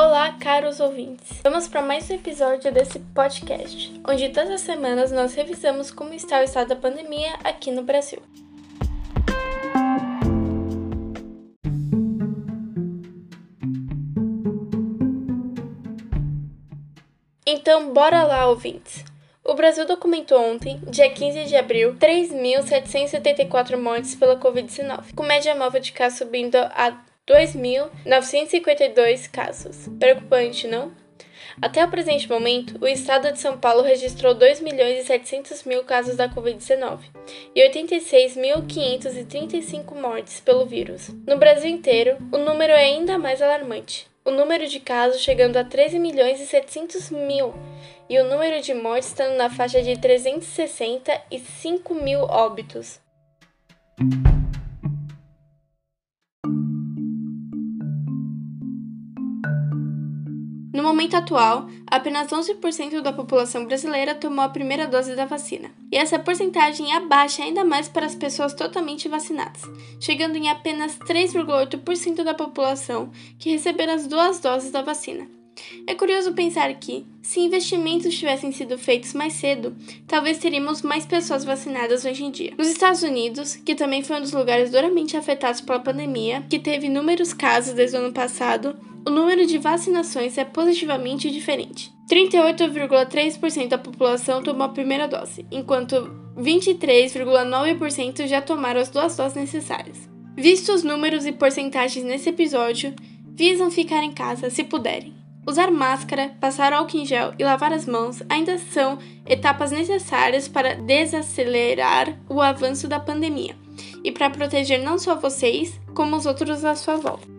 Olá, caros ouvintes! Vamos para mais um episódio desse podcast, onde todas as semanas nós revisamos como está o estado da pandemia aqui no Brasil. Então, bora lá, ouvintes! O Brasil documentou ontem, dia 15 de abril, 3.774 mortes pela Covid-19, com média móvel de casos subindo a 2.952 casos. Preocupante, não? Até o presente momento, o estado de São Paulo registrou 2 milhões e 700 mil casos da Covid-19 e 86.535 mortes pelo vírus. No Brasil inteiro, o número é ainda mais alarmante. O número de casos chegando a 13 milhões e 700 mil e o número de mortes estando na faixa de 365 mil óbitos. No momento atual, apenas 11% da população brasileira tomou a primeira dose da vacina, e essa porcentagem abaixa ainda mais para as pessoas totalmente vacinadas, chegando em apenas 3,8% da população que receberam as duas doses da vacina. É curioso pensar que, se investimentos tivessem sido feitos mais cedo, talvez teríamos mais pessoas vacinadas hoje em dia. Nos Estados Unidos, que também foi um dos lugares duramente afetados pela pandemia, que teve inúmeros casos desde o ano passado, o número de vacinações é positivamente diferente. 38,3% da população tomou a primeira dose, enquanto 23,9% já tomaram as duas doses necessárias. Visto os números e porcentagens nesse episódio, visam ficar em casa se puderem. Usar máscara, passar álcool em gel e lavar as mãos ainda são etapas necessárias para desacelerar o avanço da pandemia e para proteger não só vocês, como os outros à sua volta.